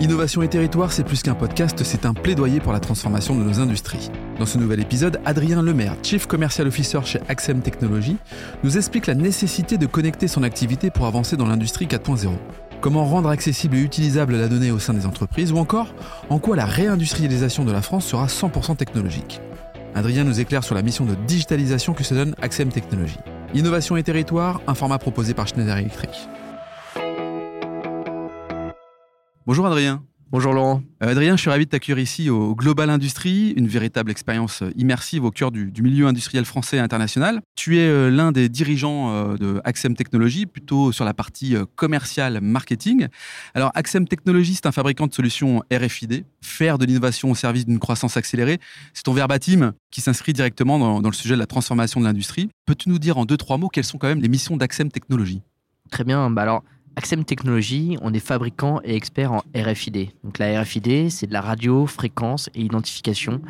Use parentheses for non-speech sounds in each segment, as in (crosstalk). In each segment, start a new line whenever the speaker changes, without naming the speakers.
Innovation et territoire, c'est plus qu'un podcast, c'est un plaidoyer pour la transformation de nos industries. Dans ce nouvel épisode, Adrien Lemaire, Chief Commercial Officer chez Axem Technologies, nous explique la nécessité de connecter son activité pour avancer dans l'industrie 4.0. Comment rendre accessible et utilisable la donnée au sein des entreprises ou encore en quoi la réindustrialisation de la France sera 100% technologique. Adrien nous éclaire sur la mission de digitalisation que se donne Axem Technologies. Innovation et territoire, un format proposé par Schneider Electric. Bonjour Adrien.
Bonjour Laurent.
Euh, Adrien, je suis ravi de t'accueillir ici au Global Industrie, une véritable expérience immersive au cœur du, milieu industriel français et international. Tu es euh, l'un des dirigeants euh, de Axem Technologies, plutôt sur la partie commerciale marketing. Alors Axem Technologies, c'est un fabricant de solutions RFID, faire de l'innovation au service d'une croissance accélérée. C'est ton verbatim qui s'inscrit directement dans, dans, le sujet de la transformation de l'industrie. Peux-tu nous dire en deux, trois mots quelles sont quand même les missions d'Axem Technologies?
Très bien. Bah alors, Axem Technologies, on est fabricant et expert en RFID. Donc la RFID, c'est de la radio, fréquence et identification.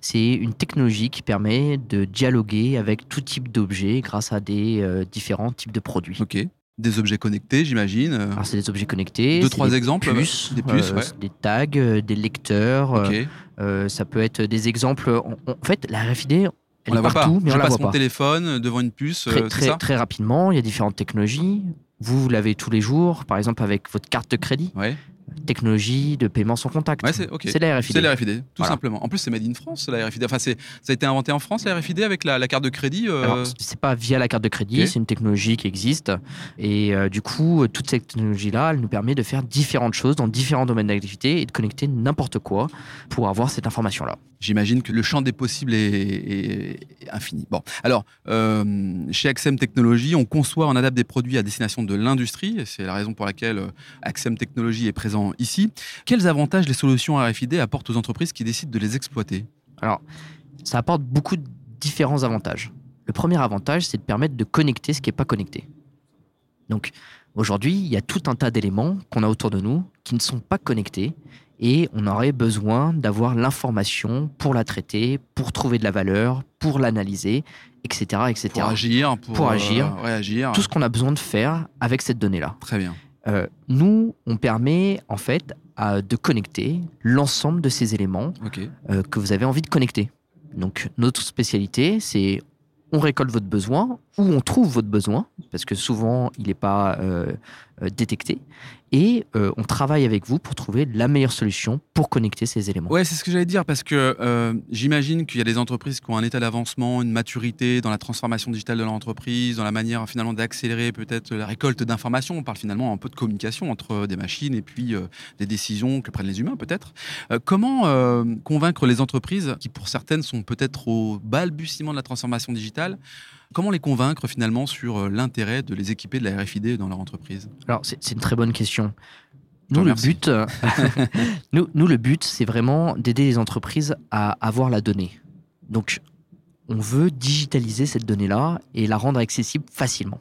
C'est une technologie qui permet de dialoguer avec tout type d'objets grâce à des euh, différents types de produits.
Ok. Des objets connectés, j'imagine.
Alors c'est des objets connectés.
Deux, trois exemples.
Puces,
des puces,
euh, des tags, euh, des lecteurs. ça peut être des exemples. En, fait, la RFID, elle
on
est partout,
pas.
mais
Je
on la
passe
voit
mon
pas.
téléphone devant une puce.
Très,
c'est
très,
ça?
très rapidement, il y a différentes technologies. Vous, vous l'avez tous les jours, par exemple avec votre carte de crédit.
Ouais.
Technologie de paiement sans contact.
Ouais, c'est ok.
C'est la RFID.
C'est la RFID, tout
Voilà.
simplement. En plus, c'est made in France, la RFID. Enfin, ça a été inventé en France, la RFID, avec la, la carte de crédit. euh,
c'est pas via la carte de crédit, c'est une technologie qui existe. Et euh, du coup, euh, toute cette technologie-là, elle nous permet de faire différentes choses dans différents domaines d'activité et de connecter n'importe quoi pour avoir cette information-là.
J'imagine que le champ des possibles est, infini. Bon, alors, euh, chez Axem Technologies, on conçoit, on adapte des produits à destination de l'industrie. C'est la raison pour laquelle euh, Axem Technologies est présent ici. Quels avantages les solutions RFID apportent aux entreprises qui décident de les exploiter?
Alors, ça apporte beaucoup de différents avantages. Le premier avantage, c'est de permettre de connecter ce qui n'est pas connecté. Donc, aujourd'hui, il y a tout un tas d'éléments qu'on a autour de nous qui ne sont pas connectés et on aurait besoin d'avoir l'information pour la traiter, pour trouver de la valeur, pour l'analyser, etc., etc.
Pour agir, pour,
Pour
euh, réagir.
Tout ce qu'on a besoin de faire avec cette donnée-là.
Très bien.
Euh, nous, on permet en fait à- de connecter l'ensemble de ces éléments euh, que vous avez envie de connecter. Donc notre spécialité, c'est on récolte votre besoin ou on trouve votre besoin, parce que souvent il n'est pas euh, détecté, et euh, on travaille avec vous pour trouver la meilleure solution pour connecter ces éléments.
Ouais, c'est ce que j'allais dire parce que euh, j'imagine qu'il y a des entreprises qui ont un état d'avancement, une maturité dans la transformation digitale de leur entreprise, dans la manière finalement d'accélérer peut-être la récolte d'informations. On parle finalement un peu de communication entre des machines et puis des décisions que prennent les humains peut-être. Comment convaincre les entreprises qui pour certaines sont peut-être au balbutiement de la transformation digitale Comment les convaincre finalement sur euh, l'intérêt de les équiper de la RFID dans leur entreprise?
Alors c'est une très bonne question. Nous, le but, euh, (laughs) nous, nous, le but, c'est vraiment d'aider les entreprises à avoir la donnée. Donc, on veut digitaliser cette donnée-là et la rendre accessible facilement.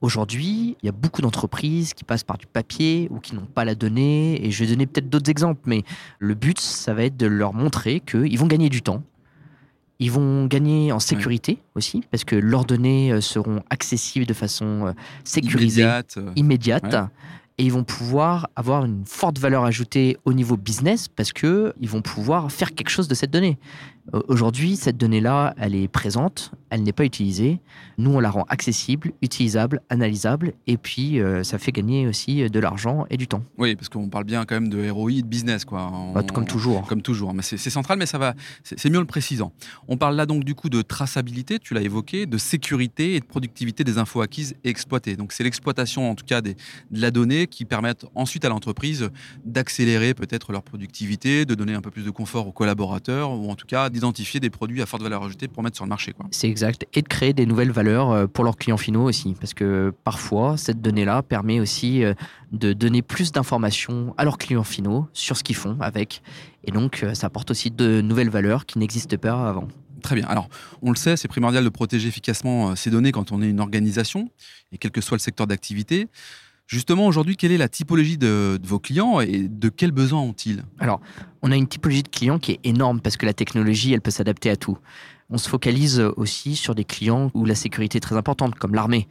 Aujourd'hui, il y a beaucoup d'entreprises qui passent par du papier ou qui n'ont pas la donnée. Et je vais donner peut-être d'autres exemples, mais le but, ça va être de leur montrer qu'ils vont gagner du temps. Ils vont gagner en sécurité aussi, parce que leurs données euh, seront accessibles de façon euh, sécurisée
Immédiate, euh,
immédiate
Ouais.
et ils vont pouvoir avoir une forte valeur ajoutée au niveau business parce que ils vont pouvoir faire quelque chose de cette donnée. Euh, Aujourd'hui, cette donnée-là, elle est présente, elle n'est pas utilisée. Nous, on la rend accessible, utilisable, analysable et puis euh, ça fait gagner aussi euh, de l'argent et du temps.
Oui, parce qu'on parle bien quand même de ROI et de business quoi. On-
Bah, comme toujours.
Comme toujours, mais c'est central, mais ça va, c'est mieux le précisant. On parle là donc du coup de traçabilité, tu l'as évoqué, de sécurité et de productivité des infos acquises et exploitées. Donc c'est l'exploitation en tout cas des, de la donnée qui permettent ensuite à l'entreprise d'accélérer peut-être leur productivité, de donner un peu plus de confort aux collaborateurs ou en tout cas d'identifier des produits à forte valeur ajoutée pour mettre sur le marché.
C'est exact. Et de créer des nouvelles valeurs euh, pour leurs clients finaux aussi. Parce que parfois, cette donnée-là permet aussi euh, de donner plus d'informations à leurs clients finaux sur ce qu'ils font avec. Et donc, euh, ça apporte aussi de nouvelles valeurs qui n'existaient pas avant.
Très bien. Alors, on le sait, c'est primordial de protéger efficacement ces données quand on est une organisation, et quel que soit le secteur d'activité. Justement, aujourd'hui, quelle est la typologie de, de vos clients et de quels besoins ont-ils?
Alors, on a une typologie de clients qui est énorme parce que la technologie, elle peut s'adapter à tout. On se focalise aussi sur des clients où la sécurité est très importante, comme l'armée.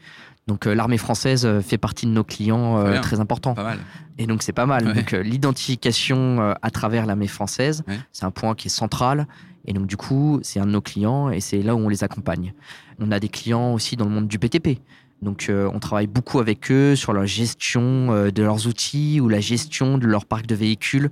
Donc l'armée française fait partie de nos clients très importants.
Pas mal.
Et donc c'est pas mal. Donc l'identification à travers l'armée française, c'est un point qui est central. Et donc du coup, c'est un de nos clients et c'est là où on les accompagne. On a des clients aussi dans le monde du BTP. Donc on travaille beaucoup avec eux sur la gestion de leurs outils ou la gestion de leur parc de véhicules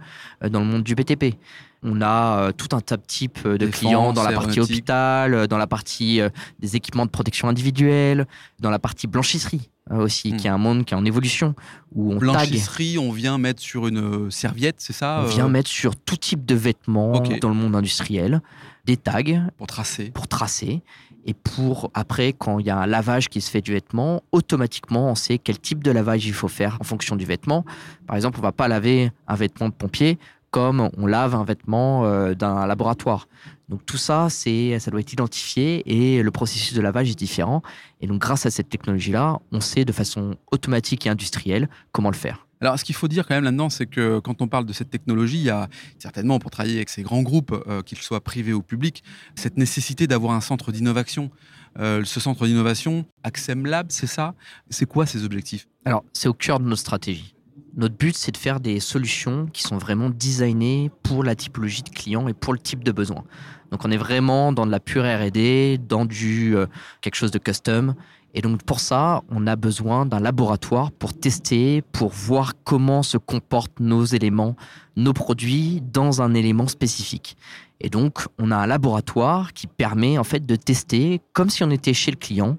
dans le monde du BTP. On a euh, tout un tas de types euh, clients dans la partie hôpital, euh, dans la partie des équipements de protection individuelle, dans la partie blanchisserie aussi, hmm. qui est un monde qui est en évolution.
Où on blanchisserie, on vient mettre sur une serviette, c'est ça
On vient mettre sur tout type de vêtements dans le monde industriel des tags
pour tracer.
Pour tracer. Et pour après, quand il y a un lavage qui se fait du vêtement, automatiquement, on sait quel type de lavage il faut faire en fonction du vêtement. Par exemple, on va pas laver un vêtement de pompier comme on lave un vêtement euh, d'un laboratoire. Donc tout ça, c'est, ça doit être identifié et le processus de lavage est différent. Et donc grâce à cette technologie-là, on sait de façon automatique et industrielle comment le faire.
Alors, ce qu'il faut dire quand même là-dedans, c'est que quand on parle de cette technologie, il y a certainement pour travailler avec ces grands groupes, euh, qu'ils soient privés ou publics, cette nécessité d'avoir un centre d'innovation. Euh, ce centre d'innovation, Axem Lab, c'est ça? C'est quoi ces objectifs?
Alors, c'est au cœur de nos stratégies. Notre but, c'est de faire des solutions qui sont vraiment designées pour la typologie de clients et pour le type de besoin. Donc on est vraiment dans de la pure R&D, dans du euh, quelque chose de custom. Et donc pour ça, on a besoin d'un laboratoire pour tester, pour voir comment se comportent nos éléments, nos produits dans un élément spécifique. Et donc on a un laboratoire qui permet en fait de tester comme si on était chez le client,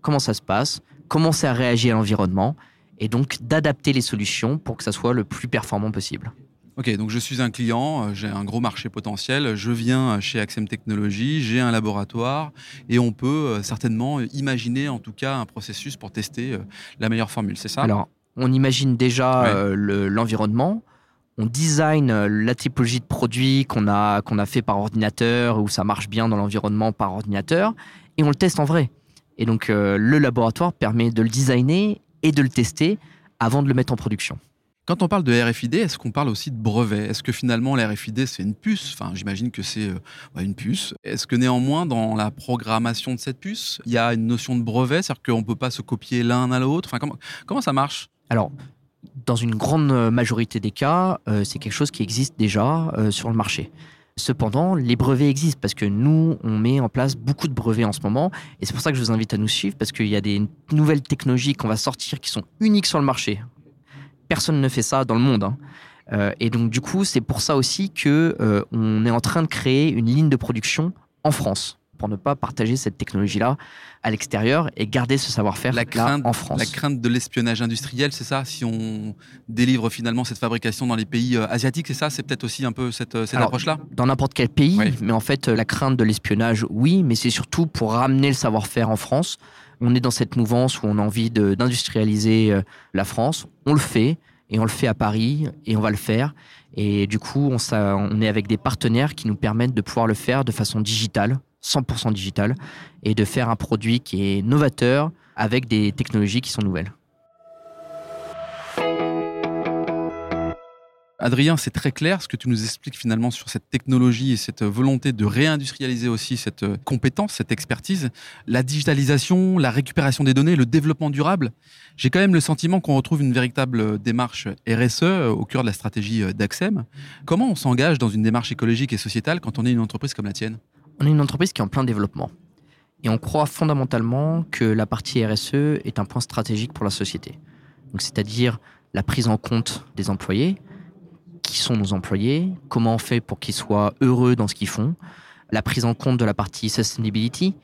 comment ça se passe, comment ça réagit à l'environnement et donc d'adapter les solutions pour que ça soit le plus performant possible.
Ok, donc je suis un client, euh, j'ai un gros marché potentiel, je viens chez Axem Technologies, j'ai un laboratoire et on peut euh, certainement imaginer en tout cas un processus pour tester euh, la meilleure formule, c'est ça?
Alors, on imagine déjà l'environnement, on design la typologie de produit qu'on a, qu'on a fait par ordinateur ou ça marche bien dans l'environnement par ordinateur et on le teste en vrai. Et donc le laboratoire permet de le designer et de le tester avant de le mettre en production.
Quand on parle de RFID, est-ce qu'on parle aussi de brevet? Est-ce que finalement l'RFID c'est une puce? Enfin, j'imagine que c'est euh, une puce. Est-ce que néanmoins dans la programmation de cette puce, il y a une notion de brevet, c'est-à-dire qu'on ne peut pas se copier l'un à l'autre? Enfin, comment, ça marche?
Alors, dans une grande majorité des cas, euh, c'est quelque chose qui existe déjà euh, sur le marché. Cependant, les brevets existent parce que nous, on met en place beaucoup de brevets en ce moment. Et c'est pour ça que je vous invite à nous suivre parce qu'il y a des nouvelles technologies qu'on va sortir qui sont uniques sur le marché. Personne ne fait ça dans le monde. Hein. Euh, et donc, du coup, c'est pour ça aussi que euh, on est en train de créer une ligne de production en France pour ne pas partager cette technologie-là à l'extérieur et garder ce savoir-faire en France.
La crainte de l'espionnage industriel, c'est ça? Si on délivre finalement cette fabrication dans les pays euh, asiatiques, c'est ça? C'est peut-être aussi un peu cette, euh, cette approche-là?
Dans n'importe quel pays, mais en fait, la crainte de l'espionnage, oui, mais c'est surtout pour ramener le savoir-faire en France. On est dans cette mouvance où on a envie d'industrialiser euh, la France. On le fait, et on le fait à Paris, et on va le faire. Et du coup, on, on est avec des partenaires qui nous permettent de pouvoir le faire de façon digitale, 100% digital et de faire un produit qui est novateur avec des technologies qui sont nouvelles.
Adrien, c'est très clair ce que tu nous expliques finalement sur cette technologie et cette volonté de réindustrialiser aussi cette compétence, cette expertise, la digitalisation, la récupération des données, le développement durable. J'ai quand même le sentiment qu'on retrouve une véritable démarche RSE au cœur de la stratégie d'Axem. Comment on s'engage dans une démarche écologique et sociétale quand on est une entreprise comme la tienne?
On est une entreprise qui est en plein développement. Et on croit fondamentalement que la partie RSE est un point stratégique pour la société. Donc, c'est-à-dire la prise en compte des employés, qui sont nos employés, comment on fait pour qu'ils soient heureux dans ce qu'ils font, la prise en compte de la partie sustainability,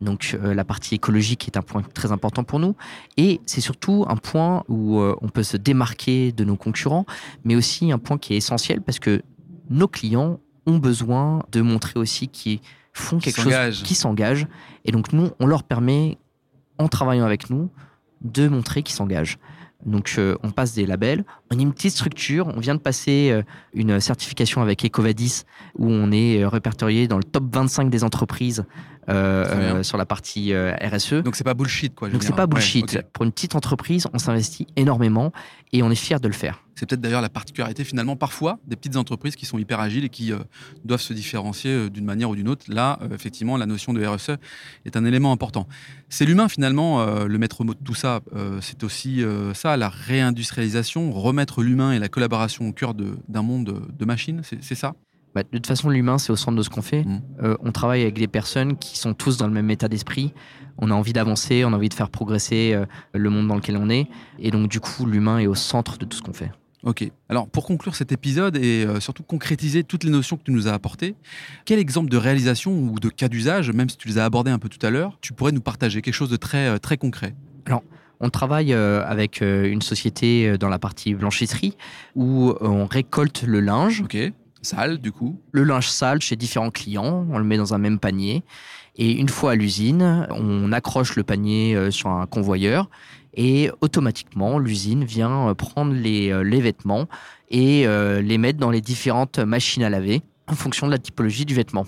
donc euh, la partie écologique est un point très important pour nous. Et c'est surtout un point où euh, on peut se démarquer de nos concurrents, mais aussi un point qui est essentiel parce que nos clients ont besoin de montrer aussi qu'ils font quelque chose qui s'engage. Et donc nous, on leur permet, en travaillant avec nous, de montrer qu'ils s'engagent. Donc euh, on passe des labels. On est une petite structure. On vient de passer euh, une certification avec Ecovadis où on est euh, répertorié dans le top 25 des entreprises sur la partie RSE.
Donc c'est pas bullshit quoi.
Donc c'est pas bullshit. Pour une petite entreprise, on s'investit énormément et on est fier de le faire.
C'est peut-être d'ailleurs la particularité finalement parfois des petites entreprises qui sont hyper agiles et qui doivent se différencier d'une manière ou d'une autre. Là, effectivement, la notion de RSE est un élément important. C'est l'humain finalement, le maître mot de tout ça. c'est aussi ça la réindustrialisation, remettre l'humain et la collaboration au cœur d'un monde de machines, c'est ça?
Bah, de toute façon, l'humain, c'est au centre de ce qu'on fait. Mmh. Euh, on travaille avec des personnes qui sont tous dans le même état d'esprit. On a envie d'avancer, on a envie de faire progresser euh, le monde dans lequel on est. Et donc, du coup, l'humain est au centre de tout ce qu'on fait.
Ok. Alors, pour conclure cet épisode et euh, surtout concrétiser toutes les notions que tu nous as apportées, quel exemple de réalisation ou de cas d'usage, même si tu les as abordés un peu tout à l'heure, tu pourrais nous partager quelque chose de très, très concret?
Alors, on travaille avec une société dans la partie blanchisserie où on récolte le linge.
Ok. Sale, du coup.
Le linge sale chez différents clients, on le met dans un même panier. Et une fois à l'usine, on accroche le panier sur un convoyeur et automatiquement, l'usine vient prendre les, les vêtements et les mettre dans les différentes machines à laver en fonction de la typologie du vêtement.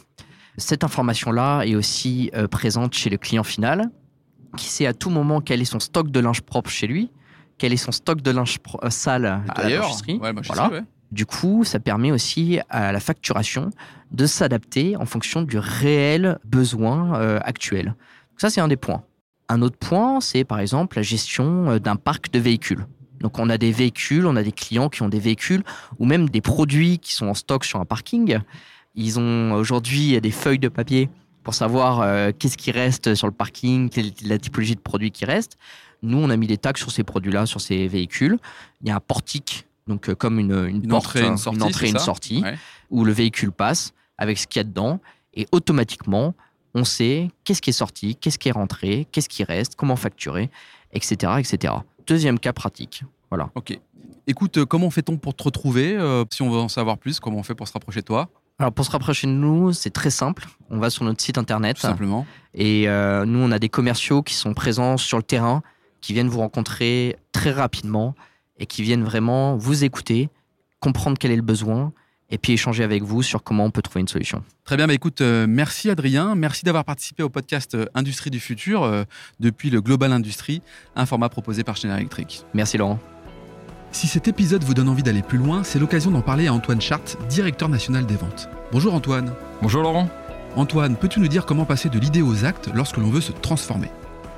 Cette information-là est aussi présente chez le client final qui sait à tout moment quel est son stock de linge propre chez lui, quel est son stock de linge euh, sale à la
voilà.
Du coup, ça permet aussi à la facturation de s'adapter en fonction du réel besoin euh, actuel. ça, c'est un des points. Un autre point, c'est par exemple la gestion euh, d'un parc de véhicules. Donc on a des véhicules, on a des clients qui ont des véhicules ou même des produits qui sont en stock sur un parking. Ils ont aujourd'hui des feuilles de papier pour savoir euh, qu'est-ce qui reste sur le parking, quelle est la typologie de produits qui reste. Nous, on a mis des tags sur ces produits-là, sur ces véhicules. Il y a un portique, donc euh, comme une, une,
entrée, une sortie,
une, entrée, une sortie où le véhicule passe avec ce qu'il y a dedans. Et automatiquement, on sait qu'est-ce qui est sorti, qu'est-ce qui est rentré, qu'est-ce qui reste, comment facturer, etc., etc. Deuxième cas pratique. Voilà.
Ok. Écoute, euh, comment fait-on pour te retrouver Si on veut en savoir plus, comment on fait pour se rapprocher de toi?
Alors pour se rapprocher de nous, c'est très simple. On va sur notre site internet.
Tout simplement.
Et euh, nous, on a des commerciaux qui sont présents sur le terrain, qui viennent vous rencontrer très rapidement et qui viennent vraiment vous écouter, comprendre quel est le besoin et puis échanger avec vous sur comment on peut trouver une solution.
Très bien, bah écoute, euh, merci Adrien, merci d'avoir participé au podcast euh, Industrie du futur depuis le Global Industrie, un format proposé par Schneider Electric.
Merci Laurent.
Si cet épisode vous donne envie d'aller plus loin, c'est l'occasion d'en parler à Antoine Chart, directeur national des ventes. Bonjour Antoine.
Bonjour Laurent.
Antoine, peux-tu nous dire comment passer de l'idée aux actes lorsque l'on veut se transformer?